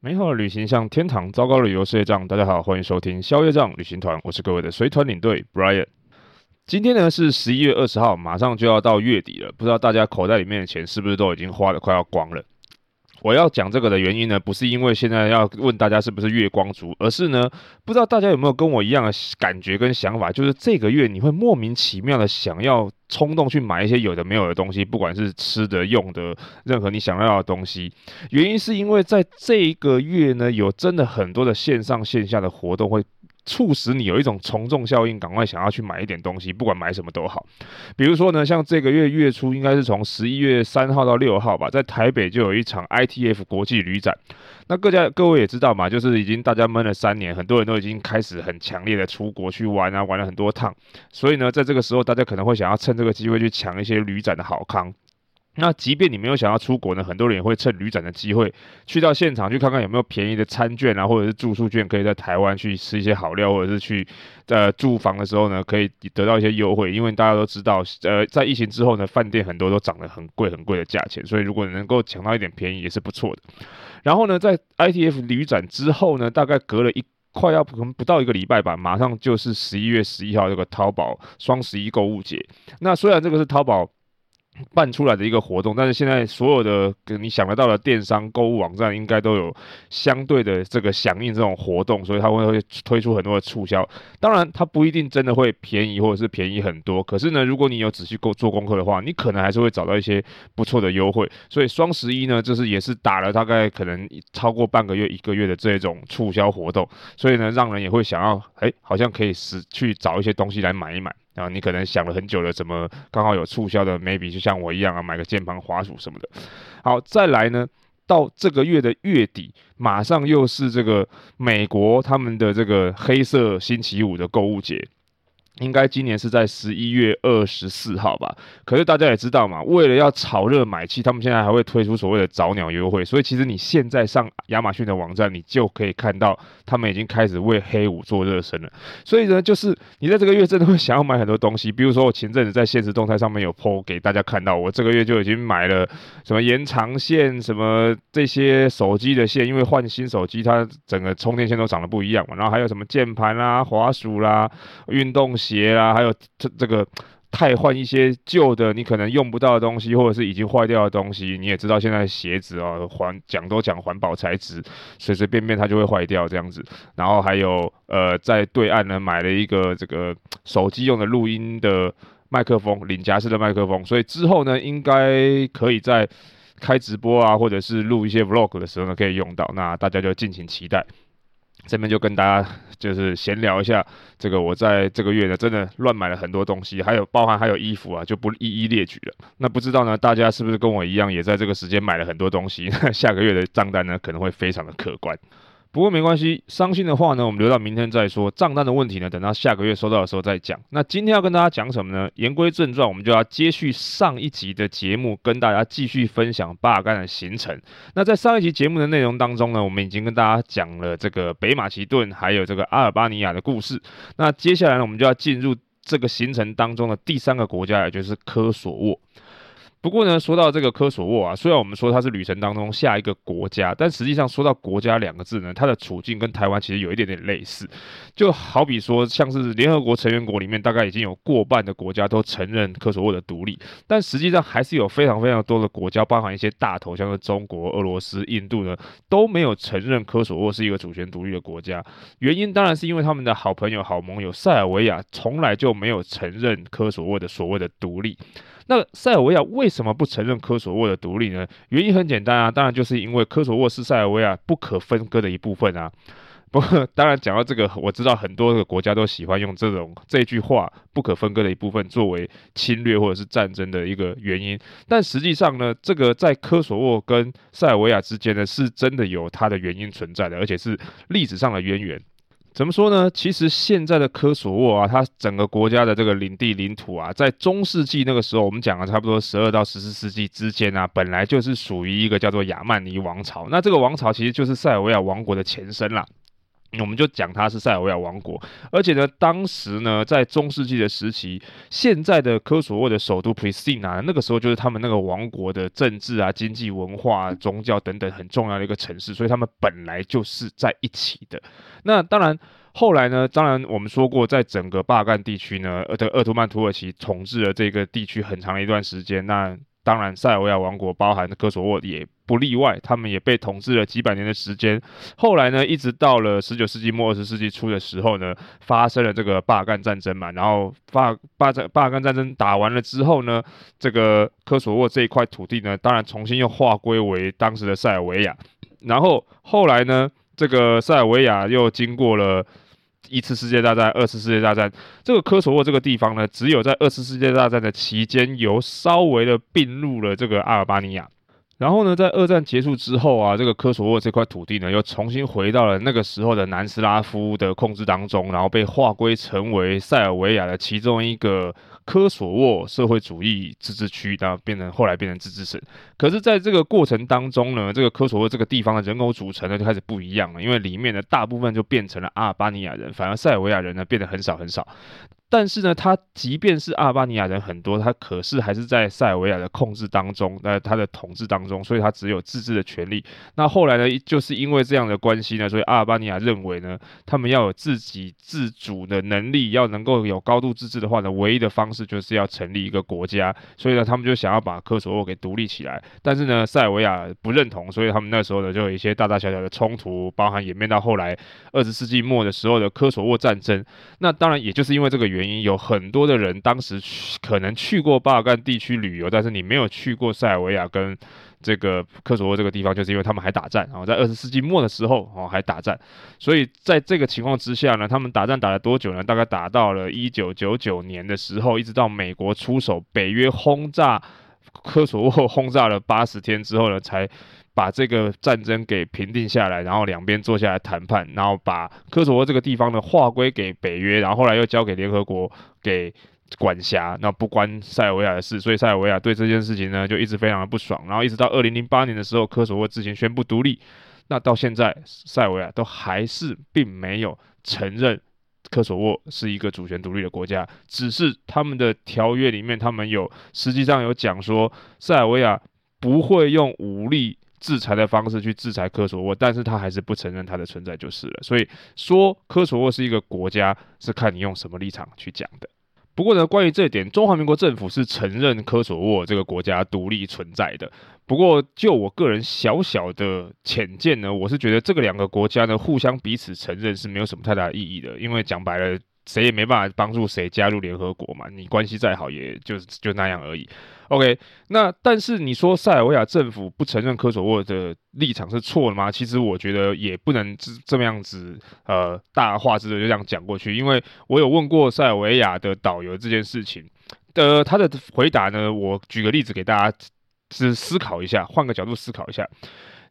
美好的旅行像天堂，糟糕的旅游是业障。大家好，欢迎收听消业障旅行团，我是各位的随团领队 Brian。今天呢是十一月二十号，马上就要到月底了，不知道大家口袋里面的钱是不是都已经花的快要光了？我要讲这个的原因呢，不是因为现在要问大家是不是月光族，而是呢，不知道大家有没有跟我一样的感觉跟想法，就是这个月你会莫名其妙的想要冲动去买一些有的没有的东西，不管是吃的、用的，任何你想要的东西。原因是因为在这一个月呢，有真的很多的线上线下的活动会。促使你有一种从众效应，赶快想要去买一点东西，不管买什么都好。比如说呢，像这个月月初，应该是从十一月三号到六号吧，在台北就有一场 ITF 国际旅展。那各家各位也知道嘛，就是已经大家闷了三年，很多人都已经开始很强烈的出国去玩啊，玩了很多趟。所以呢，在这个时候，大家可能会想要趁这个机会去抢一些旅展的好康。那即便你没有想要出国呢，很多人也会趁旅展的机会去到现场去看看有没有便宜的餐券啊，或者是住宿券，可以在台湾去吃一些好料，或者是去呃住房的时候呢，可以得到一些优惠。因为大家都知道，呃，在疫情之后呢，饭店很多都涨得很贵很贵的价钱，所以如果能够抢到一点便宜也是不错的。然后呢，在 ITF 旅展之后呢，大概隔了一快要可能不到一个礼拜吧，马上就是十一月十一号这个淘宝双十一购物节。那虽然这个是淘宝。办出来的一个活动，但是现在所有的你想得到的电商购物网站应该都有相对的这个响应这种活动，所以它会会推出很多的促销。当然，它不一定真的会便宜或者是便宜很多，可是呢，如果你有仔细做功课的话，你可能还是会找到一些不错的优惠。所以双十一呢，就是也是打了大概可能超过半个月一个月的这种促销活动，所以呢，让人也会想要，哎，好像可以是去找一些东西来买一买。啊，你可能想了很久了，怎么刚好有促销的？maybe 就像我一样啊，买个键盘、滑鼠什么的。好，再来呢，到这个月的月底，马上又是这个美国他们的这个黑色星期五的购物节。应该今年是在十一月二十四号吧？可是大家也知道嘛，为了要炒热买气，他们现在还会推出所谓的早鸟优惠。所以其实你现在上亚马逊的网站，你就可以看到他们已经开始为黑五做热身了。所以呢，就是你在这个月真的会想要买很多东西。比如说我前阵子在现实动态上面有 po 给大家看到，我这个月就已经买了什么延长线、什么这些手机的线，因为换新手机，它整个充电线都长得不一样嘛。然后还有什么键盘啦、滑鼠啦、运动。鞋啦，还有这这个太换一些旧的你可能用不到的东西，或者是已经坏掉的东西，你也知道现在鞋子哦，环讲都讲环保材质，随随便便它就会坏掉这样子。然后还有呃，在对岸呢买了一个这个手机用的录音的麦克风，领夹式的麦克风，所以之后呢应该可以在开直播啊，或者是录一些 vlog 的时候呢可以用到，那大家就敬请期待。这边就跟大家就是闲聊一下，这个我在这个月呢，真的乱买了很多东西，还有包含还有衣服啊，就不一一列举了。那不知道呢，大家是不是跟我一样，也在这个时间买了很多东西？下个月的账单呢，可能会非常的可观。不过没关系，伤心的话呢，我们留到明天再说。账单的问题呢，等到下个月收到的时候再讲。那今天要跟大家讲什么呢？言归正传，我们就要接续上一集的节目，跟大家继续分享巴尔干的行程。那在上一集节目的内容当中呢，我们已经跟大家讲了这个北马其顿还有这个阿尔巴尼亚的故事。那接下来呢，我们就要进入这个行程当中的第三个国家，也就是科索沃。不过呢，说到这个科索沃啊，虽然我们说它是旅程当中下一个国家，但实际上说到国家两个字呢，它的处境跟台湾其实有一点点类似。就好比说，像是联合国成员国里面，大概已经有过半的国家都承认科索沃的独立，但实际上还是有非常非常多的国家，包含一些大头，像是中国、俄罗斯、印度呢，都没有承认科索沃是一个主权独立的国家。原因当然是因为他们的好朋友、好盟友塞尔维亚从来就没有承认科索沃的所谓的独立。那塞尔维亚为什么不承认科索沃的独立呢？原因很简单啊，当然就是因为科索沃是塞尔维亚不可分割的一部分啊。不过当然讲到这个，我知道很多个国家都喜欢用这种这句话不可分割的一部分作为侵略或者是战争的一个原因。但实际上呢，这个在科索沃跟塞尔维亚之间呢，是真的有它的原因存在的，而且是历史上的渊源。怎么说呢？其实现在的科索沃啊，它整个国家的这个领地领土啊，在中世纪那个时候，我们讲了差不多十二到十四世纪之间啊，本来就是属于一个叫做亚曼尼王朝。那这个王朝其实就是塞尔维亚王国的前身啦。我们就讲它是塞尔维亚王国，而且呢，当时呢，在中世纪的时期，现在的科索沃的首都普里斯蒂娜，那个时候就是他们那个王国的政治啊、经济、文化、宗教等等很重要的一个城市，所以他们本来就是在一起的。那当然，后来呢，当然我们说过，在整个巴尔干地区呢，呃，的鄂图曼土耳其统治了这个地区很长的一段时间。那当然，塞尔维亚王国包含的科索沃也不例外，他们也被统治了几百年的时间。后来呢，一直到了十九世纪末二十世纪初的时候呢，发生了这个巴尔干战争嘛。然后巴巴战巴尔干战争打完了之后呢，这个科索沃这一块土地呢，当然重新又划归为当时的塞尔维亚。然后后来呢，这个塞尔维亚又经过了。一次世界大战、二次世界大战，这个科索沃这个地方呢，只有在二次世界大战的期间，有稍微的并入了这个阿尔巴尼亚。然后呢，在二战结束之后啊，这个科索沃这块土地呢，又重新回到了那个时候的南斯拉夫的控制当中，然后被划归成为塞尔维亚的其中一个。科索沃社会主义自治区，然后变成后来变成自治省。可是，在这个过程当中呢，这个科索沃这个地方的人口组成呢，就开始不一样了，因为里面的大部分就变成了阿尔巴尼亚人，反而塞尔维亚人呢变得很少很少。但是呢，他即便是阿尔巴尼亚人很多，他可是还是在塞尔维亚的控制当中，在他的统治当中，所以他只有自治的权利。那后来呢，就是因为这样的关系呢，所以阿尔巴尼亚认为呢，他们要有自己自主的能力，要能够有高度自治的话呢，唯一的方式就是要成立一个国家。所以呢，他们就想要把科索沃给独立起来。但是呢，塞尔维亚不认同，所以他们那时候呢，就有一些大大小小的冲突，包含演变到后来二十世纪末的时候的科索沃战争。那当然，也就是因为这个原原因，有很多的人当时去可能去过巴尔干地区旅游，但是你没有去过塞尔维亚跟这个科索沃这个地方，就是因为他们还打战，然后在二十世纪末的时候哦还打战，所以在这个情况之下呢，他们打战打了多久呢？大概打到了一九九九年的时候，一直到美国出手，北约轰炸科索沃，轰炸了八十天之后呢，才。把这个战争给平定下来，然后两边坐下来谈判，然后把科索沃这个地方呢划归给北约，然后后来又交给联合国给管辖，那不关塞尔维亚的事，所以塞尔维亚对这件事情呢就一直非常的不爽，然后一直到二零零八年的时候，科索沃自行宣布独立，那到现在塞尔维亚都还是并没有承认科索沃是一个主权独立的国家，只是他们的条约里面，他们有实际上有讲说塞尔维亚不会用武力。制裁的方式去制裁科索沃，但是他还是不承认它的存在就是了。所以说科索沃是一个国家，是看你用什么立场去讲的。不过呢，关于这一点，中华民国政府是承认科索沃这个国家独立存在的。不过就我个人小小的浅见呢，我是觉得这个两个国家呢，互相彼此承认是没有什么太大意义的，因为讲白了。谁也没办法帮助谁加入联合国嘛，你关系再好，也就就那样而已。OK，那但是你说塞尔维亚政府不承认科索沃的立场是错的吗？其实我觉得也不能这这么样子，呃，大话之的就这样讲过去。因为我有问过塞尔维亚的导游这件事情，呃，他的回答呢，我举个例子给大家，是思考一下，换个角度思考一下。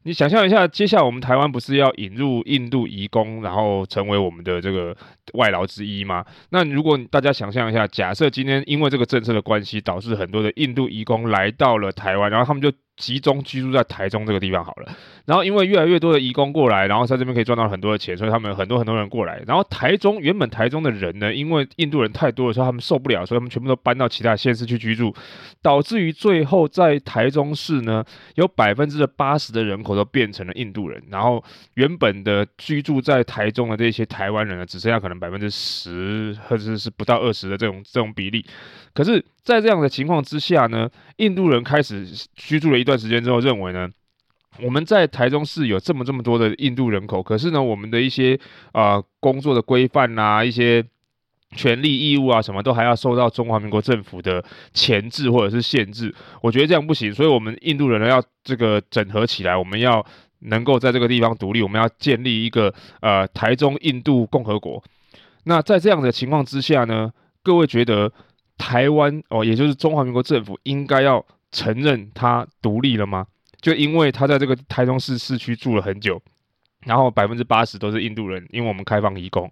你想象一下，接下来我们台湾不是要引入印度移工，然后成为我们的这个外劳之一吗？那如果大家想象一下，假设今天因为这个政策的关系，导致很多的印度移工来到了台湾，然后他们就集中居住在台中这个地方好了，然后因为越来越多的移工过来，然后在这边可以赚到很多的钱，所以他们很多很多人过来。然后台中原本台中的人呢，因为印度人太多的时候，他们受不了，所以他们全部都搬到其他县市去居住，导致于最后在台中市呢，有百分之八十的人口都变成了印度人，然后原本的居住在台中的这些台湾人呢，只剩下可能百分之十或者是不到二十的这种这种比例。可是，在这样的情况之下呢，印度人开始居住了一段时间之后，认为呢，我们在台中市有这么这么多的印度人口，可是呢，我们的一些啊、工作的规范啊，一些权利义务啊，什么都还要受到中华民国政府的钳制或者是限制。我觉得这样不行，所以我们印度人呢要这个整合起来，我们要。能够在这个地方独立，我们要建立一个呃台中印度共和国。那在这样的情况之下呢，各位觉得台湾哦，也就是中华民国政府应该要承认它独立了吗？就因为他在这个台中市市区住了很久。然后百分之八十都是印度人，因为我们开放移工。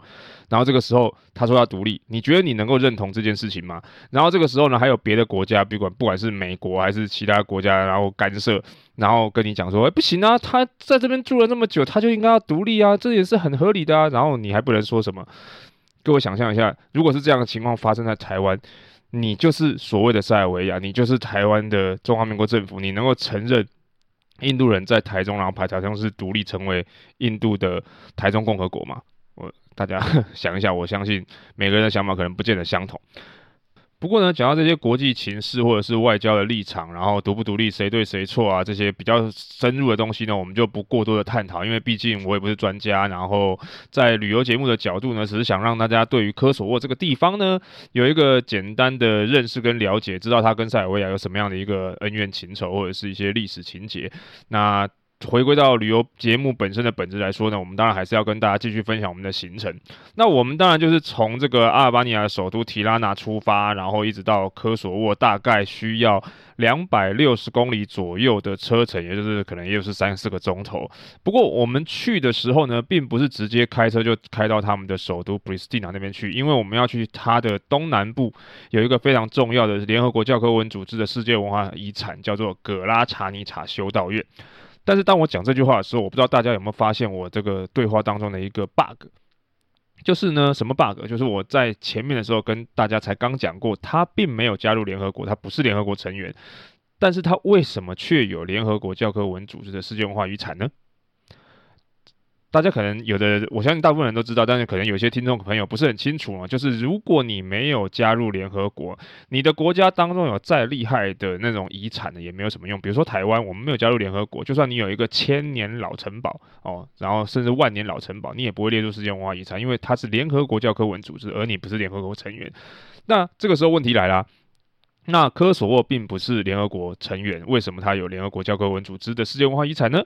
然后这个时候他说要独立，你觉得你能够认同这件事情吗？然后这个时候呢，还有别的国家，不管不管是美国还是其他国家，然后干涉，然后跟你讲说，哎，不行啊，他在这边住了那么久，他就应该要独立啊，这也是很合理的啊。然后你还不能说什么？各位想象一下，如果是这样的情况发生在台湾，你就是所谓的塞尔维亚，你就是台湾的中华民国政府，你能够承认？印度人在台中，然后排台中是独立成为印度的台中共和国吗？我大家 想一下，我相信每个人的想法可能不见得相同。不过呢，讲到这些国际情势或者是外交的立场，然后独不独立、谁对谁错啊，这些比较深入的东西呢，我们就不过多的探讨，因为毕竟我也不是专家。然后在旅游节目的角度呢，只是想让大家对于科索沃这个地方呢，有一个简单的认识跟了解，知道它跟塞尔维亚有什么样的一个恩怨情仇，或者是一些历史情节。那回归到旅游节目本身的本质来说呢，我们当然还是要跟大家继续分享我们的行程。那我们当然就是从这个阿尔巴尼亚的首都提拉纳出发，然后一直到科索沃，大概需要两百六十公里左右的车程，也就是可能也就是三四个钟头。不过我们去的时候呢，并不是直接开车就开到他们的首都布里斯蒂娜那边去，因为我们要去它的东南部有一个非常重要的联合国教科文组织的世界文化遗产，叫做葛拉查尼察修道院。但是当我讲这句话的时候，我不知道大家有没有发现我这个对话当中的一个 bug，就是呢，什么 bug？就是我在前面的时候跟大家才刚讲过，他并没有加入联合国，他不是联合国成员，但是他为什么却有联合国教科文组织的世界文化遗产呢？大家可能有的，我相信大部分人都知道，但是可能有些听众朋友不是很清楚啊。就是如果你没有加入联合国，你的国家当中有再厉害的那种遗产呢，也没有什么用。比如说台湾，我们没有加入联合国，就算你有一个千年老城堡哦，然后甚至万年老城堡，你也不会列入世界文化遗产，因为它是联合国教科文组织，而你不是联合国成员。那这个时候问题来了，那科索沃并不是联合国成员，为什么它有联合国教科文组织的世界文化遗产呢？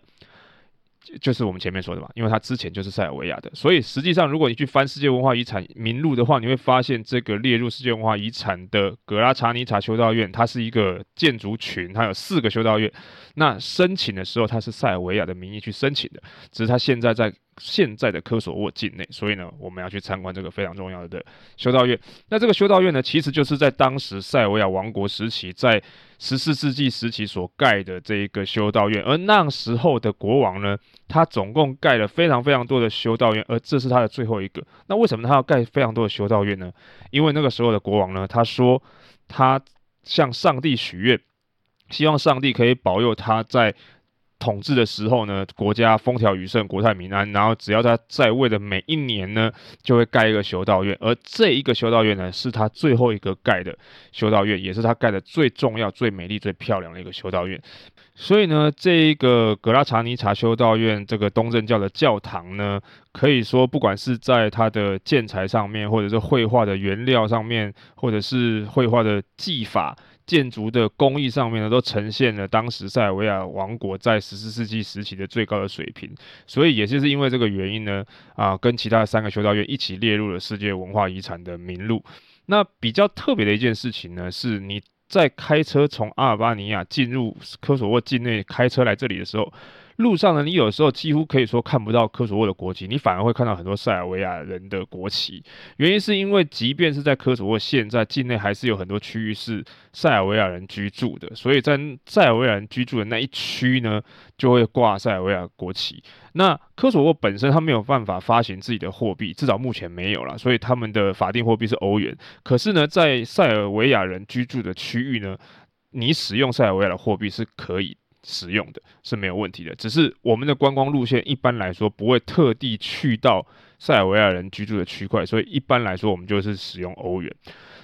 就是我们前面说的嘛，因为它之前就是塞尔维亚的，所以实际上如果你去翻世界文化遗产名录的话，你会发现这个列入世界文化遗产的格拉查尼察修道院，它是一个建筑群，它有四个修道院。那申请的时候，它是塞尔维亚的名义去申请的，只是它现在在现在的科索沃境内，所以呢，我们要去参观这个非常重要的修道院。那这个修道院呢，其实就是在当时塞尔维亚王国时期，在十四世纪时期所盖的这一个修道院。而那时候的国王呢，他总共盖了非常非常多的修道院，而这是他的最后一个。那为什么他要盖非常多的修道院呢？因为那个时候的国王呢，他说他向上帝许愿。希望上帝可以保佑他在统治的时候呢，国家风调雨顺，国泰民安。然后只要他在位的每一年呢，就会盖一个修道院，而这一个修道院呢，是他最后一个盖的修道院，也是他盖的最重要、最美丽、最漂亮的一个修道院。所以呢，这一个格拉查尼查修道院这个东正教的教堂呢，可以说不管是在它的建材上面，或者是绘画的原料上面，或者是绘画的技法。建筑的工艺上面呢，都呈现了当时塞尔维亚王国在十四世纪时期的最高的水平，所以也就是因为这个原因呢，啊，跟其他三个修道院一起列入了世界文化遗产的名录。那比较特别的一件事情呢，是你在开车从阿尔巴尼亚进入科索沃境内开车来这里的时候。路上呢，你有时候几乎可以说看不到科索沃的国旗，你反而会看到很多塞尔维亚人的国旗。原因是因为，即便是在科索沃，现在境内还是有很多区域是塞尔维亚人居住的，所以在塞尔维亚人居住的那一区呢，就会挂塞尔维亚国旗。那科索沃本身它没有办法发行自己的货币，至少目前没有啦，所以他们的法定货币是欧元。可是呢，在塞尔维亚人居住的区域呢，你使用塞尔维亚的货币是可以。使用的是没有问题的，只是我们的观光路线一般来说不会特地去到塞尔维亚人居住的区块，所以一般来说我们就是使用欧元。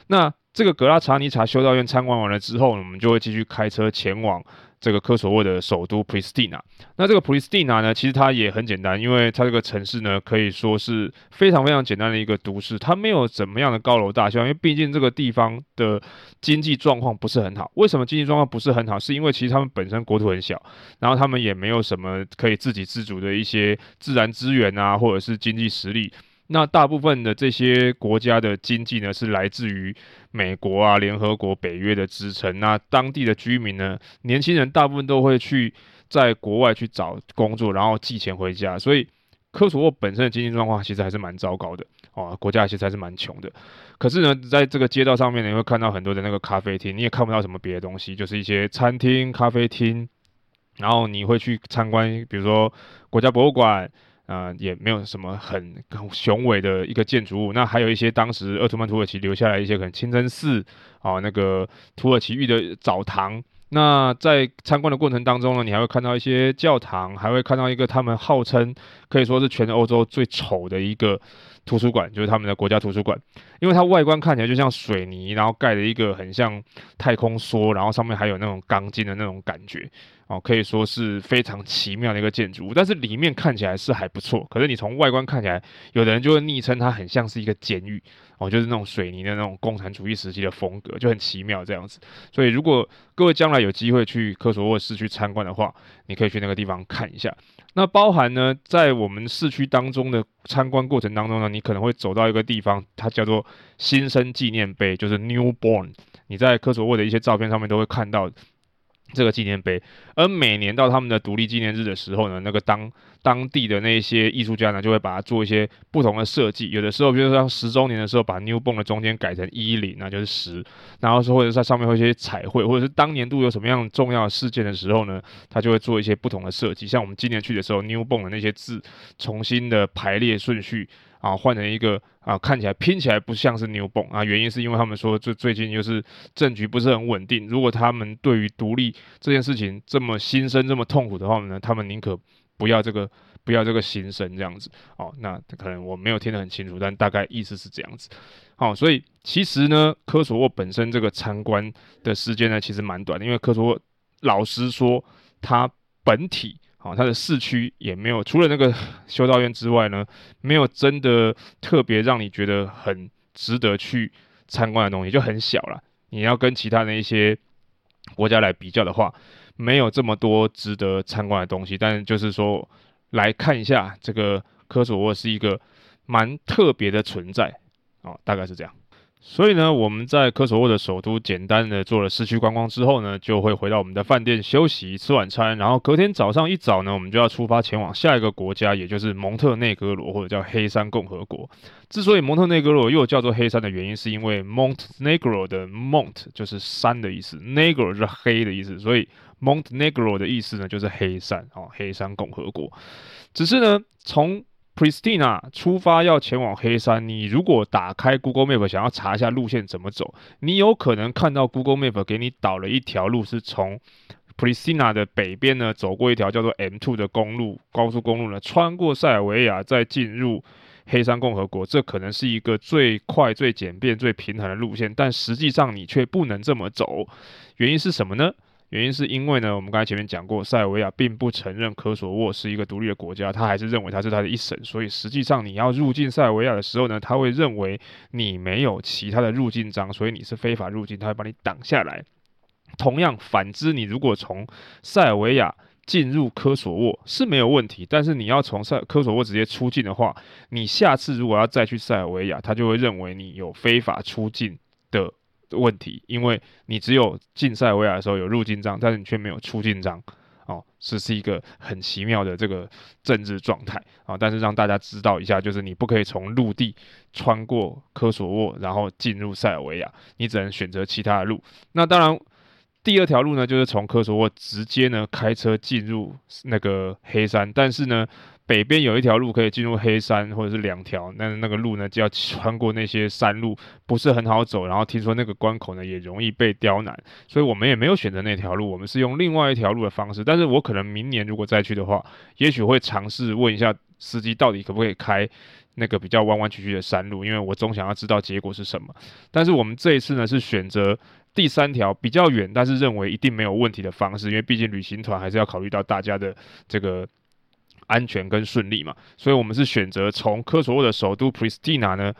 那这个格拉查尼查修道院参观完了之后呢，我们就会继续开车前往这个科索沃的首都普里斯蒂娜。那这个普里斯蒂娜呢，其实它也很简单，因为它这个城市呢，可以说是非常非常简单的一个都市，它没有怎么样的高楼大厦，因为毕竟这个地方的经济状况不是很好。为什么经济状况不是很好？是因为其实他们本身国土很小，然后他们也没有什么可以自给自足的一些自然资源啊，或者是经济实力。那大部分的这些国家的经济呢，是来自于美国啊、联合国、北约的支撑。那当地的居民呢，年轻人大部分都会去在国外去找工作，然后寄钱回家。所以科索沃本身的经济状况其实还是蛮糟糕的哦，国家其实还是蛮穷的。可是呢，在这个街道上面，你会看到很多的那个咖啡厅，你也看不到什么别的东西，就是一些餐厅、咖啡厅。然后你会去参观，比如说国家博物馆。啊、呃，也没有什么很雄伟的一个建筑物。那还有一些当时鄂图曼土耳其留下来一些可能清真寺啊，那个土耳其玉的澡堂。那在参观的过程当中呢，你还会看到一些教堂，还会看到一个他们号称可以说是全欧洲最丑的一个图书馆，就是他们的国家图书馆。因为它外观看起来就像水泥，然后盖了一个很像太空梭，然后上面还有那种钢筋的那种感觉。哦，可以说是非常奇妙的一个建筑物，但是里面看起来是还不错。可是你从外观看起来，有的人就会昵称它很像是一个监狱哦，就是那种水泥的那种共产主义时期的风格，就很奇妙这样子。所以如果各位将来有机会去科索沃市区参观的话，你可以去那个地方看一下。那包含呢，在我们市区当中的参观过程当中呢，你可能会走到一个地方，它叫做新生纪念碑，就是 Newborn。你在科索沃的一些照片上面都会看到。这个纪念碑，而每年到他们的独立纪念日的时候呢，那个当当地的那些艺术家呢，就会把它做一些不同的设计。有的时候，比如说像十周年的时候，把 Newborn 的中间改成一零，那就是十。然后是或者在上面会一些彩绘，或者是当年度有什么样重要的事件的时候呢，他就会做一些不同的设计。像我们今年去的时候，Newborn 的那些字重新的排列顺序。啊，换成一个啊，看起来拼起来不像是 Newborn 啊，原因是因为他们说最最近就是政局不是很稳定，如果他们对于独立这件事情这么心生这么痛苦的话呢，他们宁可不要这个不要这个心声这样子。哦，那可能我没有听得很清楚，但大概意思是这样子。好，所以其实呢，科索沃本身这个参观的时间呢，其实蛮短的，因为科索沃老实说，它本体。好，它的市区也没有，除了那个修道院之外呢，没有真的特别让你觉得很值得去参观的东西，就很小了。你要跟其他的一些国家来比较的话，没有这么多值得参观的东西。但就是说，来看一下这个科索沃是一个蛮特别的存在，哦，大概是这样。所以呢，我们在科索沃的首都简单的做了市区观光之后呢，就会回到我们的饭店休息、吃晚餐，然后隔天早上一早呢，我们就要出发前往下一个国家，也就是蒙特内哥罗或者叫黑山共和国。之所以蒙特内哥罗又叫做黑山的原因，是因为 Montenegro 的 Mont 就是山的意思，Negro 是黑的意思，所以 Montenegro 的意思呢就是黑山哦，黑山共和国。只是呢，从普里斯蒂娜出发要前往黑山，你如果打开 Google Map 想要查一下路线怎么走，你有可能看到 Google Map 给你导了一条路，是从普里斯蒂娜的北边呢走过一条叫做 M2 的公路，高速公路呢穿过塞尔维亚，再进入黑山共和国，这可能是一个最快、最简便、最平衡的路线，但实际上你却不能这么走，原因是什么呢？原因是因为呢，我们刚才前面讲过，塞尔维亚并不承认科索沃是一个独立的国家，他还是认为它是他的一省，所以实际上你要入境塞尔维亚的时候呢，他会认为你没有其他的入境章，所以你是非法入境，他会把你挡下来。同样，反之，你如果从塞尔维亚进入科索沃是没有问题，但是你要从塞科索沃直接出境的话，你下次如果要再去塞尔维亚，他就会认为你有非法出境。问题，因为你只有进塞尔维亚的时候有入境章，但是你却没有出境章，哦，这是一个很奇妙的这个政治状态啊。但是让大家知道一下，就是你不可以从陆地穿过科索沃，然后进入塞尔维亚，你只能选择其他的路。那当然，第二条路呢，就是从科索沃直接呢开车进入那个黑山，但是呢。北边有一条路可以进入黑山，或者是两条，那那个路呢就要穿过那些山路，不是很好走。然后听说那个关口呢也容易被刁难，所以我们也没有选择那条路，我们是用另外一条路的方式。但是我可能明年如果再去的话，也许会尝试问一下司机到底可不可以开那个比较弯弯曲曲的山路，因为我总想要知道结果是什么。但是我们这一次呢，是选择第三条比较远，但是认为一定没有问题的方式，因为毕竟旅行团还是要考虑到大家的这个安全跟顺利嘛。所以我们是选择从科索沃的首都 Pristina 呢，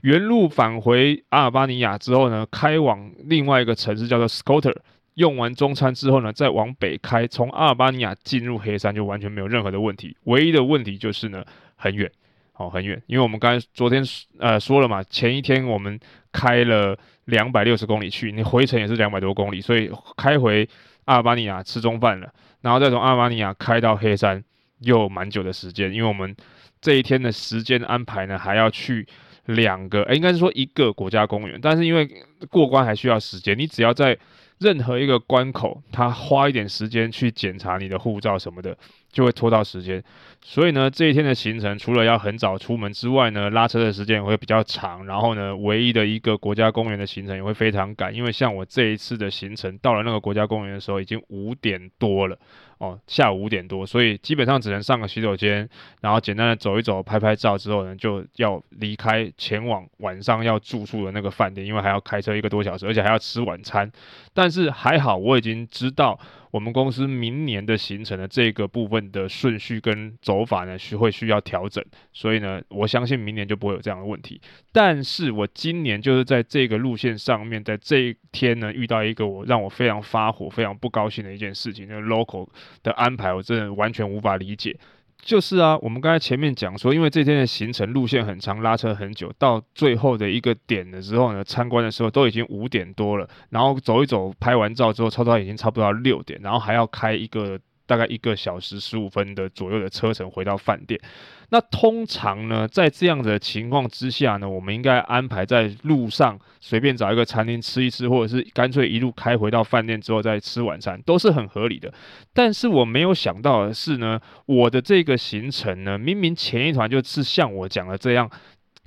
原路返回阿尔巴尼亚之后呢，开往另外一个城市叫做 Skoter。用完中餐之后呢，再往北开，从阿尔巴尼亚进入黑山就完全没有任何的问题。唯一的问题就是呢，很远，哦，很远，因为我们刚才昨天呃说了嘛，前一天我们开了两百六十公里去，你回程也是两百多公里，所以开回阿尔巴尼亚吃中饭了，然后再从阿尔巴尼亚开到黑山有蛮久的时间，因为我们这一天的时间安排呢，还要去两个，诶，应该是说一个国家公园，但是因为过关还需要时间，你只要在任何一个关口，他花一点时间去检查你的护照什么的，就会拖到时间。所以呢，这一天的行程除了要很早出门之外呢，拉车的时间也会比较长。然后呢，唯一的一个国家公园的行程也会非常赶，因为像我这一次的行程到了那个国家公园的时候，已经五点多了。哦，下午五点多，所以基本上只能上个洗手间，然后简单的走一走、拍拍照之后呢，就要离开，前往晚上要住宿的那个饭店，因为还要开车一个多小时，而且还要吃晚餐。但但是还好，我已经知道。我们公司明年的行程的这个部分的顺序跟走法呢，需会需要调整，所以呢，我相信明年就不会有这样的问题。但是我今年就是在这个路线上面，在这一天呢，遇到一个我让我非常发火、非常不高兴的一件事情，那个 local 的安排，我真的完全无法理解。就是啊，我们刚才前面讲说，因为这天的行程路线很长，拉车很久，到最后的一个点的时候呢，参观的时候都已经五点多了，然后走一走，拍完照之后，差不多已经差不多要六点，然后还要开一个。大概一个小时十五分的左右的车程回到饭店。那通常呢，在这样的情况之下呢，我们应该安排在路上随便找一个餐厅吃一吃，或者是干脆一路开回到饭店之后再吃晚餐，都是很合理的。但是我没有想到的是呢，我的这个行程呢，明明前一团就是像我讲的这样，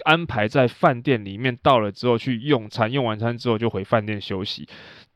安排在饭店里面，到了之后去用餐，用完餐之后就回饭店休息。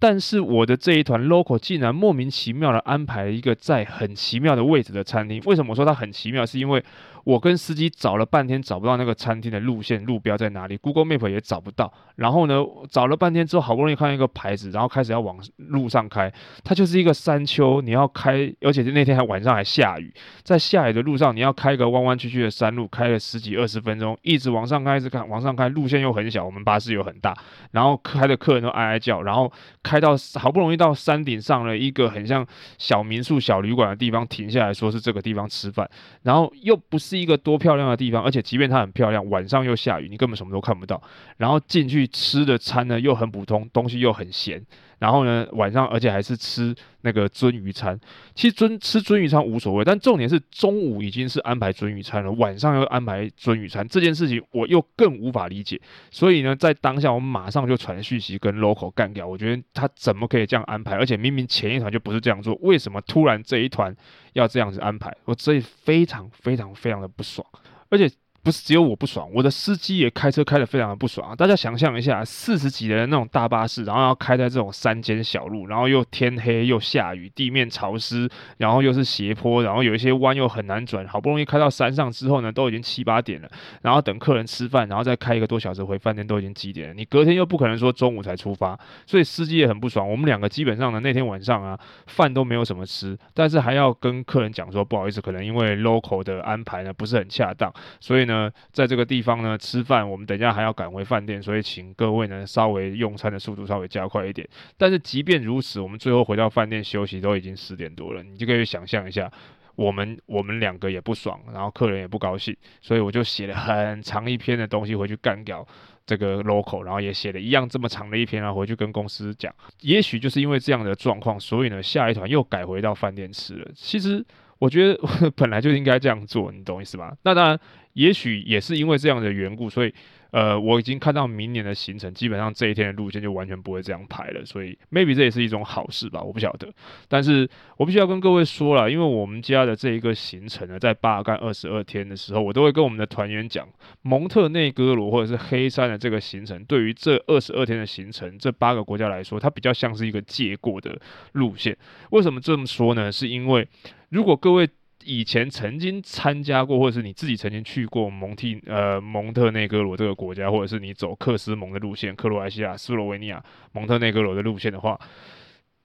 但是我的这一团 local 竟然莫名其妙的安排了一个在很奇妙的位置的餐厅。为什么我说它很奇妙？是因为我跟司机找了半天找不到那个餐厅的路线路标在哪里，Google Map 也找不到。然后呢，找了半天之后，好不容易看到一个牌子，然后开始要往路上开。它就是一个山丘，你要开，而且那天还晚上还下雨，在下雨的路上，你要开一个弯弯曲曲的山路，开了十几二十分钟，一直往上开，一直看往上开，路线又很小，我们巴士又很大，然后开的客人都哀哀叫，然后开开到好不容易到山顶上了一个很像小民宿、小旅馆的地方，停下来说是这个地方吃饭，然后又不是。一个多漂亮的地方，而且即便它很漂亮，晚上又下雨，你根本什么都看不到。然后进去吃的餐呢又很普通，东西又很咸。然后呢，晚上而且还是吃那个鱒鱼餐。其实尊吃鱒鱼餐无所谓，但重点是中午已经是安排鱒鱼餐了，晚上又安排鱒鱼餐这件事情，我又更无法理解。所以呢，在当下我马上就传讯息跟 local 干掉。我觉得他怎么可以这样安排？而且明明前一团就不是这样做，为什么突然这一团要这样子安排？我这非常非常非常的不爽，而且。不是只有我不爽，我的司机也开车开得非常的不爽啊！大家想象一下，四十几人那种大巴士，然后要开在这种山间小路，然后又天黑又下雨，地面潮湿，然后又是斜坡，然后有一些弯又很难转。好不容易开到山上之后呢，都已经七八点了，然后等客人吃饭，然后再开一个多小时回饭店，都已经几点了？你隔天又不可能说中午才出发，所以司机也很不爽。我们两个基本上呢，那天晚上啊，饭都没有什么吃，但是还要跟客人讲说不好意思，可能因为 local 的安排呢不是很恰当，所以呢。呃在这个地方呢，吃饭，我们等一下还要赶回饭店，所以请各位呢稍微用餐的速度稍微加快一点。但是即便如此，我们最后回到饭店休息都已经十点多了，你就可以想象一下，我们我们两个也不爽，然后客人也不高兴，所以我就写了很长一篇的东西回去干掉这个 local，然后也写了一样这么长的一篇，然后回去跟公司讲。也许就是因为这样的状况，所以呢下一团又改回到饭店吃了。其实。我觉得 本来就应该这样做，你懂意思吧？那当然，也许也是因为这样的缘故，所以。呃，我已经看到明年的行程，基本上这一天的路线就完全不会这样排了，所以 maybe 这也是一种好事吧，我不晓得。但是我必须要跟各位说了，因为我们家的这一个行程呢，在巴干二十二天的时候，我都会跟我们的团员讲，蒙特内哥罗或者是黑山的这个行程，对于这二十二天的行程，这八个国家来说，它比较像是一个借过的路线。为什么这么说呢？是因为如果各位以前曾经参加过，或者是你自己曾经去过蒙蒂呃蒙特内哥罗这个国家，或者是你走克斯蒙的路线，克罗埃西亚、斯洛维尼亚、蒙特内哥罗的路线的话，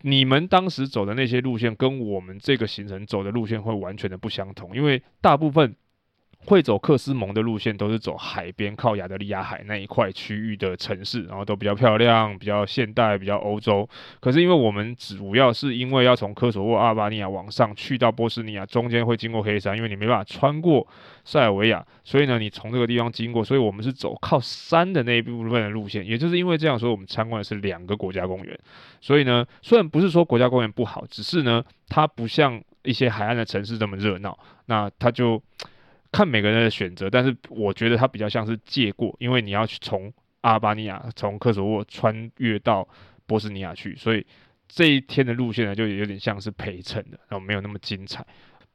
你们当时走的那些路线跟我们这个行程走的路线会完全的不相同，因为大部分。会走克斯蒙的路线，都是走海边靠亚得里亚海那一块区域的城市，然后都比较漂亮、比较现代、比较欧洲。可是因为我们主要是因为要从科索沃、阿尔巴尼亚往上去到波斯尼亚，中间会经过黑山，因为你没办法穿过塞尔维亚，所以呢，你从这个地方经过，所以我们是走靠山的那一部分的路线。也就是因为这样，所以我们参观的是两个国家公园。所以呢，虽然不是说国家公园不好，只是呢，它不像一些海岸的城市这么热闹，那它就。看每个人的选择，但是我觉得它比较像是借过，因为你要去从阿尔巴尼亚、从科索沃穿越到波斯尼亚去，所以这一天的路线呢，就有点像是陪衬的，然后没有那么精彩。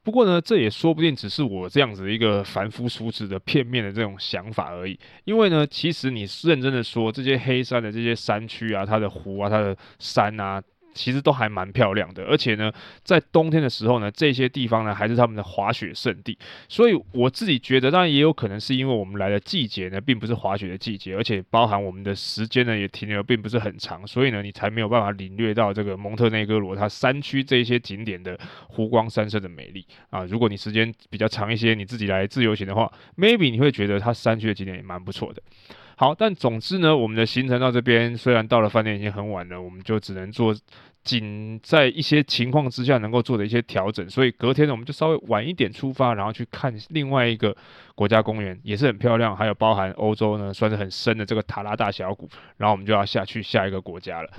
不过呢，这也说不定只是我这样子一个凡夫俗子的片面的这种想法而已。因为呢，其实你认真的说，这些黑山的这些山区啊，它的湖啊，它的山啊。其实都还蛮漂亮的，而且呢，在冬天的时候呢，这些地方呢还是他们的滑雪胜地。所以我自己觉得，当然也有可能是因为我们来的季节呢，并不是滑雪的季节，而且包含我们的时间呢也停留并不是很长，所以呢，你才没有办法领略到这个蒙特内哥罗它山区这一些景点的湖光山色的美丽啊。如果你时间比较长一些，你自己来自由行的话，maybe 你会觉得它山区的景点也蛮不错的。好，但总之呢，我们的行程到这边，虽然到了饭店已经很晚了，我们就只能做仅在一些情况之下能够做的一些调整。所以隔天呢，我们就稍微晚一点出发，然后去看另外一个国家公园，也是很漂亮，还有包含欧洲呢，算是很深的这个塔拉大峡谷。然后我们就要下去下一个国家了。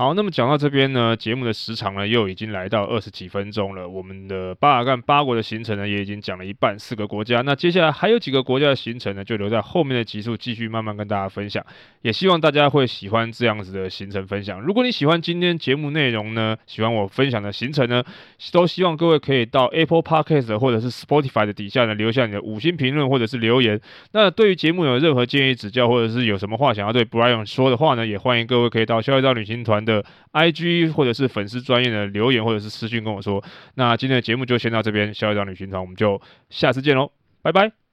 好，那么讲到这边呢，节目的时长呢又已经来到二十几分钟了。我们的巴尔干八国的行程呢也已经讲了一半，四个国家。那接下来还有几个国家的行程呢，就留在后面的集数继续慢慢跟大家分享。也希望大家会喜欢这样子的行程分享。如果你喜欢今天节目内容呢，喜欢我分享的行程呢，都希望各位可以到 Apple Podcast 或者是 Spotify 的底下呢留下你的五星评论或者是留言。那对于节目有任何建议指教，或者是有什么话想要对 Brian 说的话呢，也欢迎各位可以到消业障旅行团的 IG 或者是粉丝专业的留言或者是私讯跟我说，那今天的节目就先到这边，下一张旅行团我们就下次见喽，拜拜。